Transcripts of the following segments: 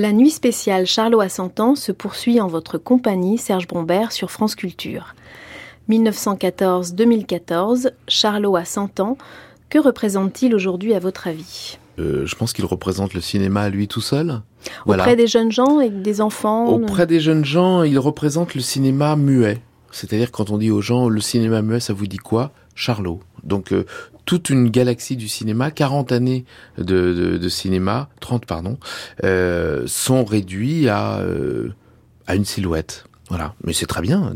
La nuit spéciale Charlot à 100 ans se poursuit en votre compagnie, Serge Brombert, sur France Culture. 1914-2014, Charlot à 100 ans, que représente-t-il aujourd'hui à votre avis? Euh, je pense qu'il représente le cinéma à lui tout seul. Auprès des jeunes gens et des enfants Auprès des jeunes gens, il représente le cinéma muet. C'est-à-dire quand on dit aux gens le cinéma muet, ça vous dit quoi? Charlot. Donc euh, toute une galaxie du cinéma, 40 années de, cinéma, 30 pardon, euh, sont réduits à, à une silhouette. Voilà, mais c'est très bien.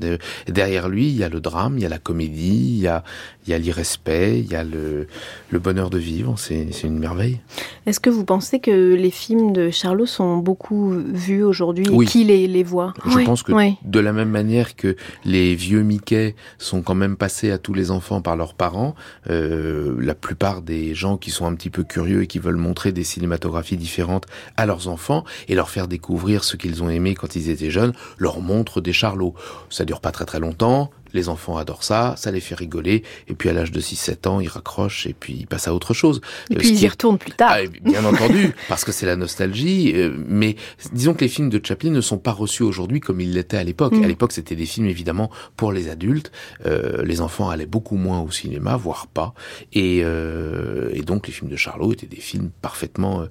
Derrière lui, il y a le drame, il y a la comédie, il y a, il y a l'irrespect, il y a le, le bonheur de vivre, c'est une merveille. Est-ce que vous pensez que les films de Charlot sont beaucoup vus aujourd'hui et qui les, les voit? Je pense que de la même manière que les vieux Mickey sont quand même passés à tous les enfants par leurs parents, euh, la plupart des gens qui sont un petit peu curieux et qui veulent montrer des cinématographies différentes à leurs enfants et leur faire découvrir ce qu'ils ont aimé quand ils étaient jeunes, leur montrent des Charlots. Ça dure pas très très longtemps, les enfants adorent ça, ça les fait rigoler, et puis à l'âge de 6-7 ans, ils raccrochent et puis ils passent à autre chose. Et euh, puis ils y retournent plus tard. Ah, bien entendu, parce que c'est la nostalgie, euh, mais disons que les films de Chaplin ne sont pas reçus aujourd'hui comme ils l'étaient à l'époque. Mm. À l'époque, c'était des films évidemment pour les adultes, euh, les enfants allaient beaucoup moins au cinéma, voire pas, et, et donc les films de Charlot étaient des films parfaitement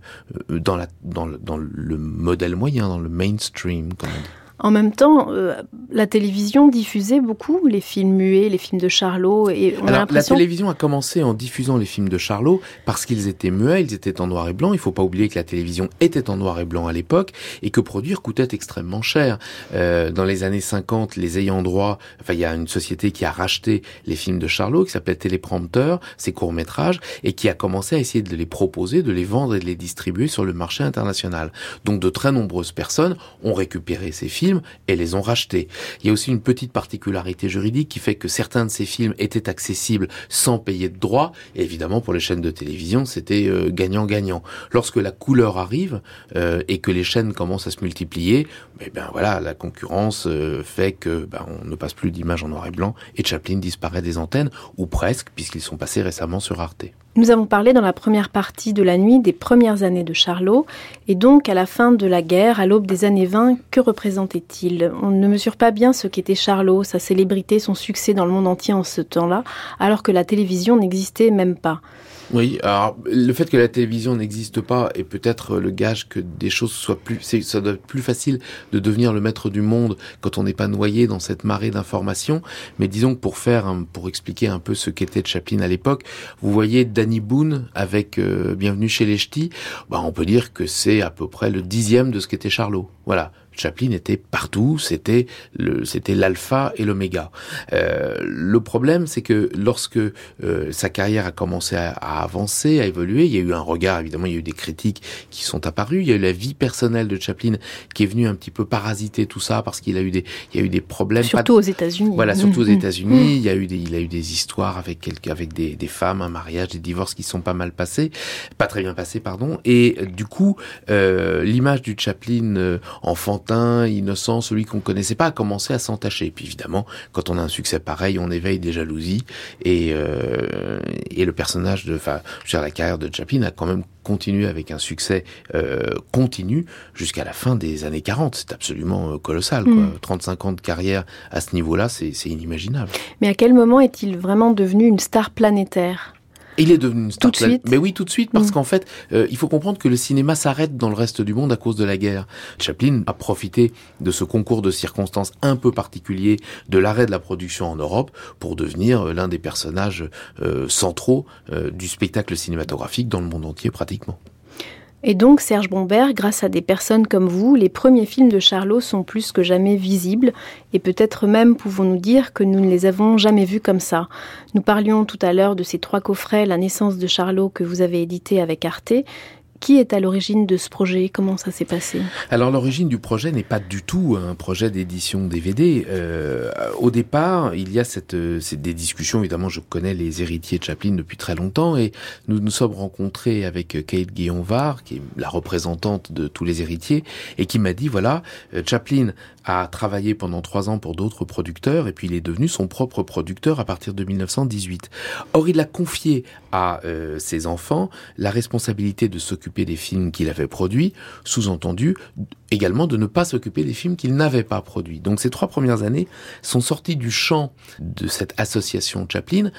dans, la, dans, le, dans le modèle moyen, dans le mainstream, comme on dit. En même temps, euh, la télévision diffusait beaucoup les films muets, les films de Charlot. Et on Alors, la télévision a commencé en diffusant les films de Charlot parce qu'ils étaient muets, ils étaient en noir et blanc. Il faut pas oublier que la télévision était en noir et blanc à l'époque et que produire coûtait extrêmement cher. Euh, dans les années 50, les ayants droit, enfin, il y a une société qui a racheté les films de Charlot qui s'appelait Téléprompteur, ces courts métrages, et qui a commencé à essayer de les proposer, de les vendre et de les distribuer sur le marché international. Donc, de très nombreuses personnes ont récupéré ces films et les ont rachetés. Il y a aussi une petite particularité juridique qui fait que certains de ces films étaient accessibles sans payer de droits. Et évidemment, pour les chaînes de télévision, c'était euh, gagnant-gagnant. Lorsque la couleur arrive euh, et que les chaînes commencent à se multiplier, eh ben voilà, la concurrence euh, fait que ben, on ne passe plus d'images en noir et blanc et Chaplin disparaît des antennes ou presque puisqu'ils sont passés récemment sur Arte. Nous avons parlé dans la première partie de la nuit des premières années de Charlot, et donc à la fin de la guerre, à l'aube des années 20, que représentait-il? On ne mesure pas bien ce qu'était Charlot, sa célébrité, son succès dans le monde entier en ce temps-là, alors que la télévision n'existait même pas. Oui, alors le fait que la télévision n'existe pas est peut-être le gage que des choses soient plus, ça doit être plus facile de devenir le maître du monde quand on n'est pas noyé dans cette marée d'informations. Mais disons que pour faire, pour expliquer un peu ce qu'était Chaplin à l'époque, vous voyez Danny Boone avec euh, Bienvenue chez les Ch'tis, bah on peut dire que c'est à peu près le dixième de ce qu'était Charlot. Voilà. Chaplin était partout, c'était le, c'était l'alpha et l'oméga. Euh, le problème, c'est que lorsque euh, sa carrière a commencé à, avancer, à évoluer, il y a eu un regard, évidemment, il y a eu des critiques qui sont apparues, il y a eu la vie personnelle de Chaplin qui est venue un petit peu parasiter tout ça parce qu'il a eu des, il y a eu des problèmes. Surtout aux États-Unis. Voilà, surtout aux mmh, mmh. États-Unis, mmh. il y a eu des, il a eu des histoires avec quelques, avec des, des femmes, un mariage, des divorces qui sont pas mal passés, pas très bien passés, pardon. Et du coup, euh, l'image du Chaplin euh, innocent, celui qu'on connaissait pas, a commencé à s'entacher. Et puis évidemment, quand on a un succès pareil, on éveille des jalousies. Et, euh, et le personnage de, enfin, je la carrière de Chaplin a quand même continué avec un succès euh, continu jusqu'à la fin des années 40. C'est absolument euh, colossal. Quoi. 35 mm. ans de carrière à ce niveau-là, c'est inimaginable. Mais à quel moment est-il vraiment devenu une star planétaire? Il est devenu une star. Tout de suite. Mais oui, tout de suite, parce mm. qu'en fait, euh, il faut comprendre que le cinéma s'arrête dans le reste du monde à cause de la guerre. Chaplin a profité de ce concours de circonstances un peu particulier de l'arrêt de la production en Europe pour devenir euh, l'un des personnages euh, centraux du spectacle cinématographique dans le monde entier pratiquement. Et donc, Serge Bombert, grâce à des personnes comme vous, les premiers films de Charlot sont plus que jamais visibles, et peut-être même pouvons-nous dire que nous ne les avons jamais vus comme ça. Nous parlions tout à l'heure de ces trois coffrets, La naissance de Charlot, que vous avez édité avec Arte, qui est à l'origine de ce projet? Comment ça s'est passé? Alors l'origine du projet n'est pas du tout un projet d'édition DVD. Euh, au départ, il y a cette, cette, des discussions. Évidemment, je connais les héritiers de Chaplin depuis très longtemps et nous nous sommes rencontrés avec Kate Guillon-Var, qui est la représentante de tous les héritiers, et qui m'a dit voilà, euh, Chaplin a travaillé pendant trois ans pour d'autres producteurs et puis il est devenu son propre producteur à partir de 1918. Or, il a confié à euh, ses enfants la responsabilité de s'occuper s'occuper des films qu'il avait produits, sous-entendu également de ne pas s'occuper des films qu'il n'avait pas produits. Donc ces trois premières années sont sorties du champ de cette association Chaplin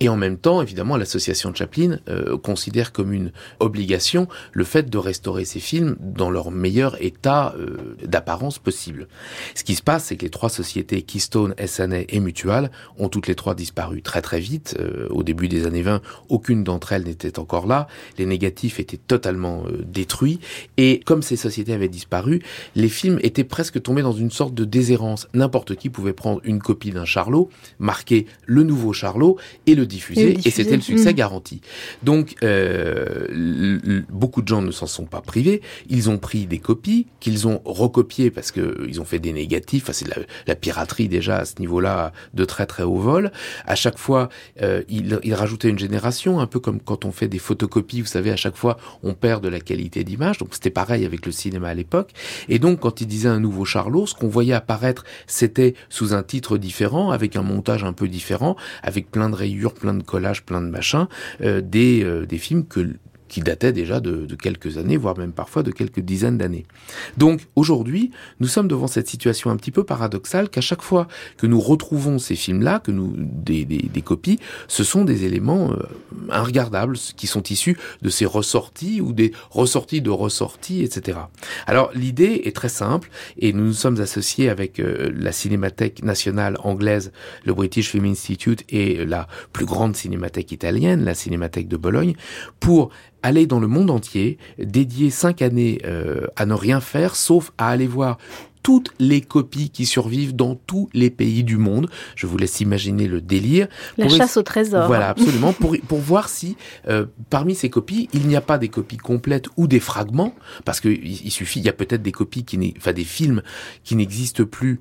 et en même temps, évidemment, l'association Chaplin euh, considère comme une obligation le fait de restaurer ces films dans leur meilleur état euh, d'apparence possible. Ce qui se passe, c'est que les trois sociétés Keystone, SNA et Mutual ont toutes les trois disparu très très vite. Euh, au début des années 20, aucune d'entre elles n'était encore là. Les négatifs étaient totalement détruits. Et comme ces sociétés avaient disparu, les films étaient presque tombés dans une sorte de déshérence. N'importe qui pouvait prendre une copie d'un Charlot, marquer le nouveau Charlot et le diffuser, et, c'était le succès mm. garanti. Donc, euh, beaucoup de gens ne s'en sont pas privés. Ils ont pris des copies qu'ils ont recopiées parce que ils ont fait des négatifs. Enfin, c'est la, la, piraterie déjà à ce niveau-là de très très haut vol. À chaque fois, euh, ils, ils rajoutaient une génération, un peu comme quand on fait des photocopies. Vous savez, à chaque fois, on perd de la qualité d'image. Donc, c'était pareil avec le cinéma à l'époque. Et donc, quand ils disaient un nouveau Charlot, ce qu'on voyait apparaître, c'était sous un titre différent, avec un montage un peu différent, avec plein de rayures, plein de collages, plein de machins, euh, des, euh, des films que qui datait déjà de, quelques années, voire même parfois de quelques dizaines d'années. Donc aujourd'hui, nous sommes devant cette situation un petit peu paradoxale qu'à chaque fois que nous retrouvons ces films-là, que nous des, des, copies, ce sont des éléments euh, inregardables qui sont issus de ces ressorties ou des ressorties de ressorties, etc. Alors l'idée est très simple et nous nous sommes associés avec euh, la Cinémathèque nationale anglaise, le British Film Institute et la plus grande cinémathèque italienne, la Cinémathèque de Bologne, pour aller dans le monde entier, dédier cinq années euh, à ne rien faire, sauf à aller voir toutes les copies qui survivent dans tous les pays du monde. Je vous laisse imaginer le délire. La chasse au trésor. Voilà, absolument. pour, pour voir si euh, parmi ces copies, il n'y a pas des copies complètes ou des fragments, parce qu'il il suffit, il y a peut-être des copies qui, enfin des films qui n'existent plus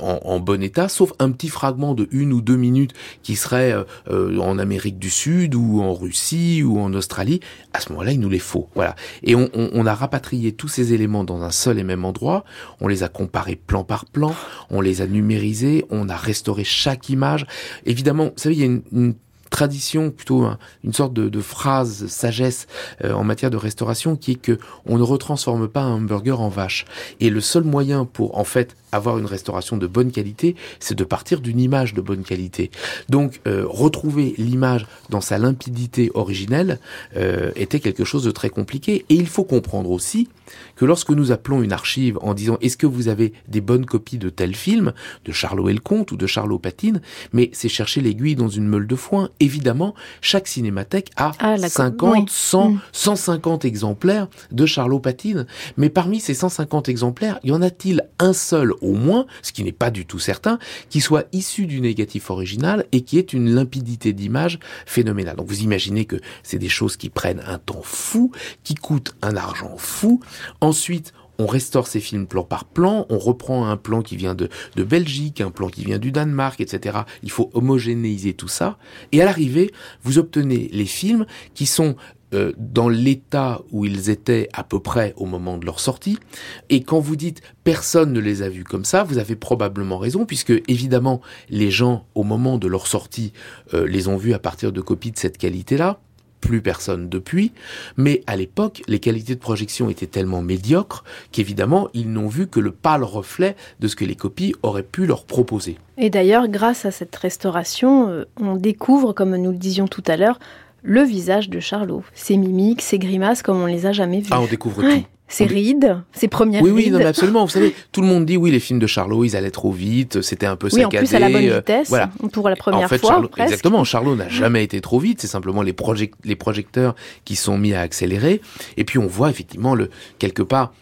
en, bon état, sauf un petit fragment de une ou deux minutes qui serait euh, euh, en Amérique du Sud ou en Russie ou en Australie. À ce moment-là, il nous les faut. Voilà. Et on, on, a rapatrié tous ces éléments dans un seul et même endroit. On les a comparés plan par plan. On les a numérisés. On a restauré chaque image. Évidemment, vous savez, il y a une, une tradition, plutôt une sorte de, phrase sagesse euh, en matière de restauration qui est que on ne retransforme pas un hamburger en vache. Et le seul moyen pour en fait avoir une restauration de bonne qualité, c'est de partir d'une image de bonne qualité. Donc euh, retrouver l'image dans sa limpidité originelle euh, était quelque chose de très compliqué. Et il faut comprendre aussi que lorsque nous appelons une archive en disant est-ce que vous avez des bonnes copies de tel film, de Charlot et le Comte ou de Charlot Patine, mais c'est chercher l'aiguille dans une meule de foin. Évidemment, chaque cinémathèque a 50, 100, 150 exemplaires de Charlot Patine. Mais parmi ces 150 exemplaires, y en a-t-il un seul au moins, ce qui n'est pas du tout certain, qui soit issu du négatif original et qui ait une limpidité d'image phénoménale? Donc vous imaginez que c'est des choses qui prennent un temps fou, qui coûtent un argent fou. Ensuite, on restaure ces films plan par plan, on reprend un plan qui vient de, de, Belgique, un plan qui vient du Danemark, etc. Il faut homogénéiser tout ça. Et à l'arrivée, vous obtenez les films qui sont euh, dans l'état où ils étaient à peu près au moment de leur sortie. Et quand vous dites personne ne les a vus comme ça, vous avez probablement raison, puisque évidemment les gens au moment de leur sortie euh, les ont vus à partir de copies de cette qualité-là plus personne depuis, mais à l'époque, les qualités de projection étaient tellement médiocres qu'évidemment, ils n'ont vu que le pâle reflet de ce que les copies auraient pu leur proposer. Et d'ailleurs, grâce à cette restauration, euh, on découvre, comme nous le disions tout à l'heure, le visage de Charlot, ses mimiques, ses grimaces comme on les a jamais vues. Ah, on découvre tout. Ses rides, ses premières oui, rides. Oui, non, mais absolument. Vous savez, tout le monde dit oui, les films de Charlot, ils allaient trop vite, c'était un peu oui, saccadé. en plus à la bonne euh, vitesse, voilà. pour la première en fait, fois. Charlot, exactement. Charlot n'a jamais été trop vite. C'est simplement les, les projecteurs qui sont mis à accélérer. Et puis on voit effectivement le quelque part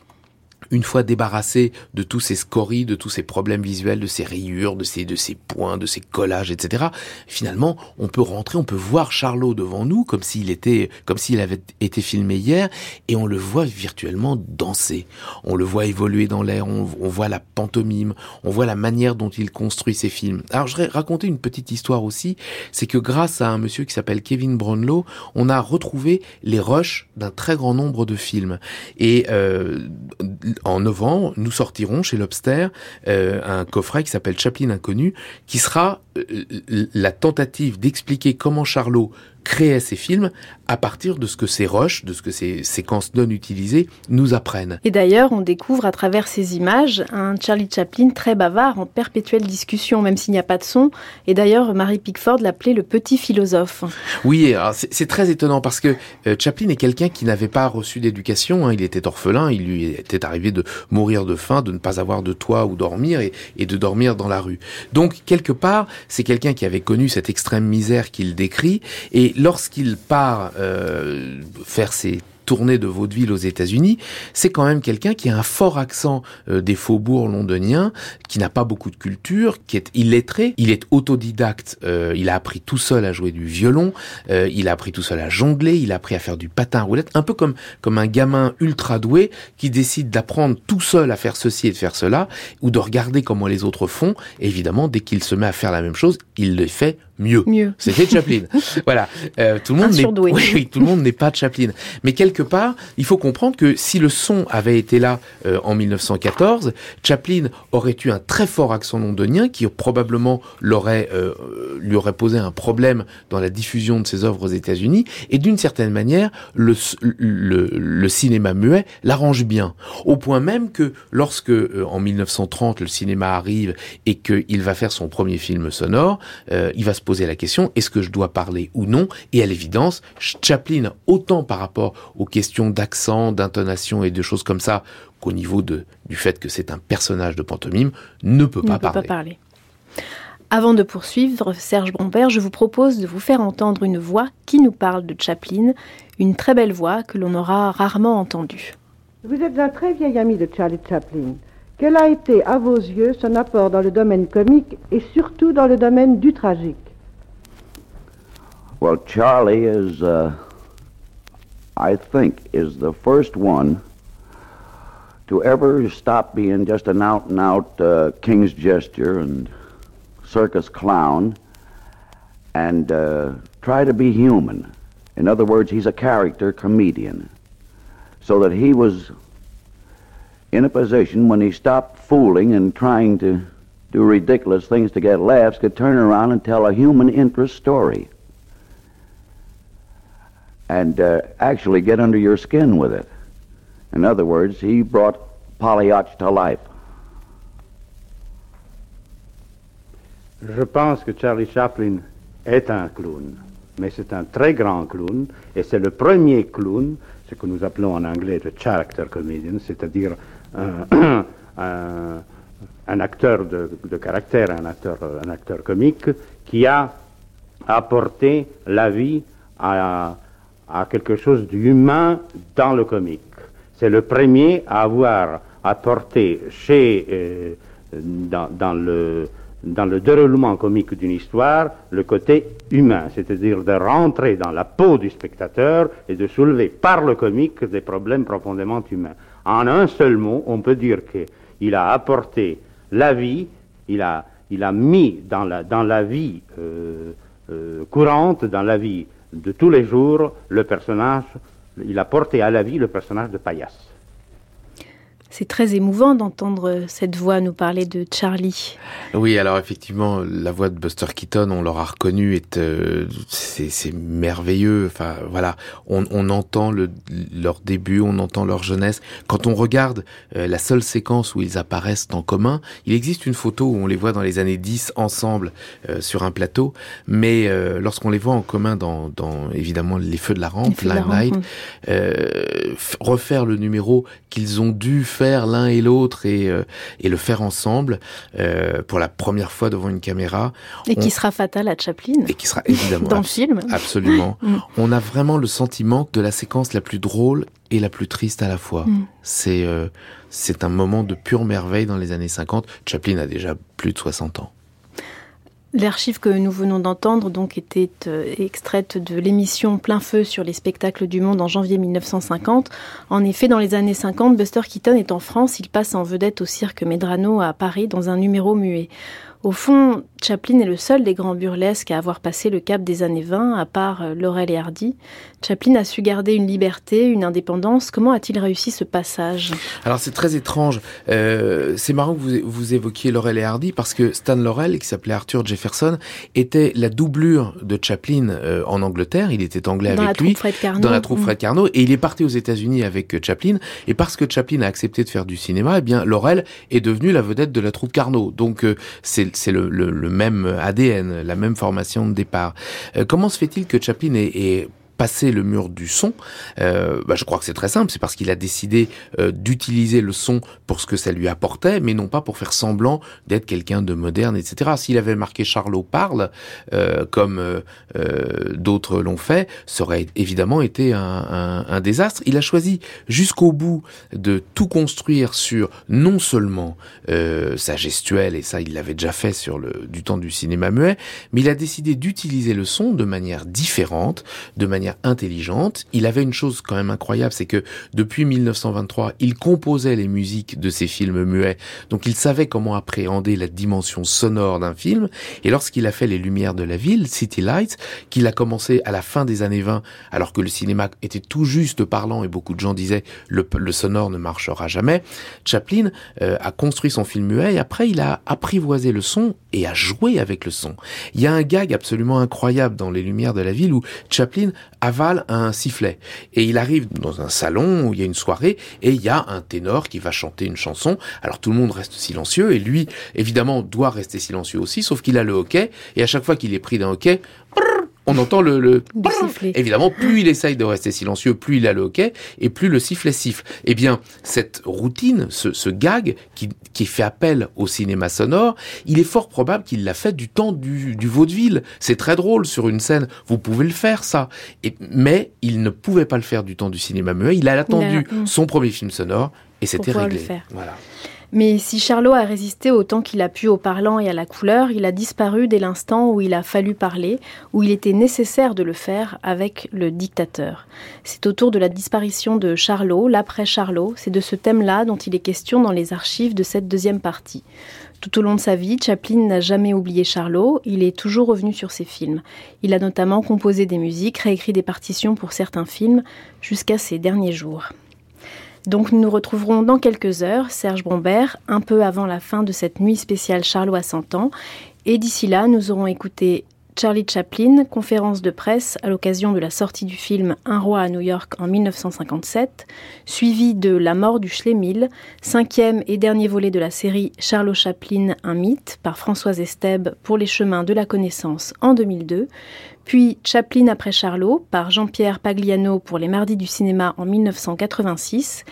une fois débarrassé de tous ces scories, de tous ces problèmes visuels, de ces rayures, de ces, de ces points, de ces collages, etc., finalement, on peut rentrer, on peut voir Charlot devant nous, comme s'il était, comme s'il avait été filmé hier, et on le voit virtuellement danser. On le voit évoluer dans l'air, on, voit la pantomime, on voit la manière dont il construit ses films. Alors, je vais raconter une petite histoire aussi, c'est que grâce à un monsieur qui s'appelle Kevin Brownlow, on a retrouvé les rushs d'un très grand nombre de films. Et euh, en novembre, nous sortirons chez Lobster euh, un coffret qui s'appelle Chaplin Inconnu, qui sera euh, la tentative d'expliquer comment Charlot créait ses films à partir de ce que ces rushs, de ce que ces séquences non utilisées nous apprennent. Et d'ailleurs, on découvre à travers ces images un Charlie Chaplin très bavard, en perpétuelle discussion, même s'il n'y a pas de son. Et d'ailleurs, Marie Pickford l'appelait le petit philosophe. Oui, c'est très étonnant parce que euh, Chaplin est quelqu'un qui n'avait pas reçu d'éducation. Hein. il était orphelin, il lui était arrivé de mourir de faim, de ne pas avoir de toit où dormir et, et de dormir dans la rue. Donc, quelque part, c'est quelqu'un qui avait connu cette extrême misère qu'il décrit. Et lorsqu'il part euh, faire ses tournée de vaudeville aux États-Unis, c'est quand même quelqu'un qui a un fort accent euh, des faubourgs londoniens, qui n'a pas beaucoup de culture, qui est illettré, il est autodidacte, euh, il a appris tout seul à jouer du violon, euh, il a appris tout seul à jongler, il a appris à faire du patin à roulette, un peu comme comme un gamin ultra doué qui décide d'apprendre tout seul à faire ceci et de faire cela, ou de regarder comment les autres font. évidemment, dès qu'il se met à faire la même chose, il le fait mieux. Mieux. C'était Chaplin. voilà. Euh, tout le monde n'est oui, oui, tout le monde n'est pas Chaplin. Mais quelque part, il faut comprendre que si le son avait été là euh, en 1914, Chaplin aurait eu un très fort accent londonien qui probablement l'aurait euh, lui aurait posé un problème dans la diffusion de ses œuvres aux États-Unis. Et d'une certaine manière, le, le, le cinéma muet l'arrange bien, au point même que lorsque en 1930 le cinéma arrive et qu'il va faire son premier film sonore, il va se poser la question, est-ce que je dois parler ou non? Et à l'évidence, Chaplin, autant par rapport aux questions d'accent, d'intonation et de choses comme ça, qu'au niveau de, du fait que c'est un personnage de pantomime, ne peut, pas, parler. pas parler. Avant de poursuivre, Serge Brombert, je vous propose de vous faire entendre une voix qui nous parle de Chaplin, une très belle voix que l'on aura rarement entendue. Vous êtes un très vieil ami de Charlie Chaplin. Quel a été, à vos yeux, son apport dans le domaine comique et surtout dans le domaine du tragique? Well, Charlie is, uh, I think, is the first one to ever stop being just an out and out uh, king's gesture and circus clown and uh, try to be human. In other words, he's a character comedian. So that he was in a position when he stopped fooling and trying to do ridiculous things to get laughs, could turn around and tell a human interest story and uh, actually get under your skin with it. In other words, he brought Polyarch to life. Je pense que Charlie Chaplin est un clown, mais c'est un très grand clown, et c'est le premier clown, ce que nous appelons en anglais le character comedian, c'est-à-dire un, un, un, acteur de, de, caractère, un acteur, un acteur comique, qui a apporté la vie à, à quelque chose d'humain dans le comique. C'est le premier à avoir apporté chez, euh, dans, le, dans le déroulement comique d'une histoire le côté humain, c'est-à-dire de rentrer dans la peau du spectateur et de soulever par le comique des problèmes profondément humains. En un seul mot, on peut dire qu'il a apporté la vie, il a, il a mis dans la, dans la vie euh, euh, courante, dans la vie de tous les jours, le personnage, il a porté à la vie le personnage de Paillasse. C'est très émouvant d'entendre cette voix nous parler de Charlie. Oui, alors effectivement, la voix de Buster Keaton, on l'aura reconnu, est euh, c'est merveilleux. Enfin, voilà, on, on entend le, leur début, on entend leur jeunesse. Quand on regarde euh, la seule séquence où ils apparaissent en commun, il existe une photo où on les voit dans les années 10 ensemble euh, sur un plateau, mais lorsqu'on les voit en commun dans, dans évidemment les feux de la rampe, euh, refaire le numéro qu'ils ont dû faire l'un et l'autre et, euh, et le faire ensemble euh, pour la première fois devant une caméra. Et qui sera fatal à Chaplin. Et qui sera évidemment dans le film. Absolument. mm. On a vraiment le sentiment de la séquence la plus drôle et la plus triste à la fois. Mm. C'est euh, c'est un moment de pure merveille dans les années 50. Chaplin a déjà plus de 60 ans. L'archive que nous venons d'entendre donc était euh, extraite de l'émission Plein feu sur les spectacles du monde en janvier 1950. En effet, dans les années 50, Buster Keaton est en France, il passe en vedette au cirque Medrano à Paris dans un numéro muet. Au fond, Chaplin est le seul des grands burlesques à avoir passé le cap des années 20, à part euh, Laurel et Hardy. Chaplin a su garder une liberté, une indépendance. Comment a-t-il réussi ce passage? Alors c'est très étrange. Euh, c'est marrant que vous, vous évoquiez Laurel et Hardy parce que Stan Laurel, qui s'appelait Arthur Jefferson, était la doublure de Chaplin euh, en Angleterre. Il était anglais dans avec lui dans la troupe Fred Carnot et il est parti aux États-Unis avec Chaplin. Et parce que Chaplin a accepté de faire du cinéma, eh bien Laurel est devenu la vedette de la troupe Carnot. Donc c'est c'est le, le, même ADN, la même formation de départ. Euh, comment se fait-il que Chaplin ait, passer le mur du son euh, bah, Je crois que c'est très simple, c'est parce qu'il a décidé euh, d'utiliser le son pour ce que ça lui apportait, mais non pas pour faire semblant d'être quelqu'un de moderne, etc. S'il avait marqué Charlot parle, euh, comme euh, euh, d'autres l'ont fait, ça aurait évidemment été un, un, un désastre. Il a choisi jusqu'au bout de tout construire sur non seulement sa gestuelle, et ça il l'avait déjà fait sur le du temps du cinéma muet, mais il a décidé d'utiliser le son de manière différente, de manière intelligente. Il avait une chose quand même incroyable, c'est que depuis 1923, il composait les musiques de ses films muets. Donc il savait comment appréhender la dimension sonore d'un film. Et lorsqu'il a fait Les Lumières de la ville, City Lights, qu'il a commencé à la fin des années 20, alors que le cinéma était tout juste parlant et beaucoup de gens disaient le, sonore ne marchera jamais, Chaplin euh, a construit son film muet et après il a apprivoisé le son et a joué avec le son. Il y a un gag absolument incroyable dans Les Lumières de la ville où Chaplin avale un sifflet. Et il arrive dans un salon où il y a une soirée et il y a un ténor qui va chanter une chanson. Alors tout le monde reste silencieux et lui, évidemment, doit rester silencieux aussi, sauf qu'il a le hockey et à chaque fois qu'il est pris d'un hockey, on entend le, le... évidemment plus il essaye de rester silencieux plus il a le hoquet et plus le sifflet siffle. Eh bien cette routine ce, ce gag qui, qui fait appel au cinéma sonore il est fort probable qu'il l'a fait du temps du, du vaudeville. C'est très drôle sur une scène. Vous pouvez le faire ça. Et, mais il ne pouvait pas le faire du temps du cinéma muet. Il a attendu son premier film sonore et c'était réglé. voilà mais si Charlot a résisté autant qu'il a pu au parlant et à la couleur, il a disparu dès l'instant où il a fallu parler, où il était nécessaire de le faire avec le dictateur. C'est autour de la disparition de Charlot, l'après Charlot, c'est de ce thème-là dont il est question dans les archives de cette deuxième partie. Tout au long de sa vie, Chaplin n'a jamais oublié Charlot, il est toujours revenu sur ses films. Il a notamment composé des musiques, réécrit des partitions pour certains films, jusqu'à ses derniers jours. Donc nous nous retrouverons dans quelques heures, Serge Brombert, un peu avant la fin de cette nuit spéciale Charlot à 100 ans. Et d'ici là, nous aurons écouté Charlie Chaplin, conférence de presse à l'occasion de la sortie du film Un roi à New York en 1957, suivi de La mort du Schlemil, cinquième et dernier volet de la série Charlot Chaplin, un mythe par Françoise Esteb pour les chemins de la connaissance en 2002, puis Chaplin après Charlot par Jean-Pierre Pagliano pour les mardis du cinéma en 1986,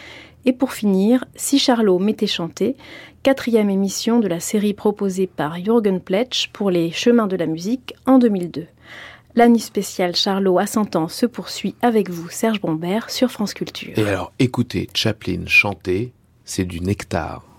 et pour finir, Si Charlot m'était chanté, quatrième émission de la série proposée par Jürgen Pletsch pour les chemins de la musique en 2002. L'année spéciale Charlot à 100 ans se poursuit avec vous, Serge Bombert, sur France Culture. Et alors, écoutez Chaplin chanter, c'est du nectar.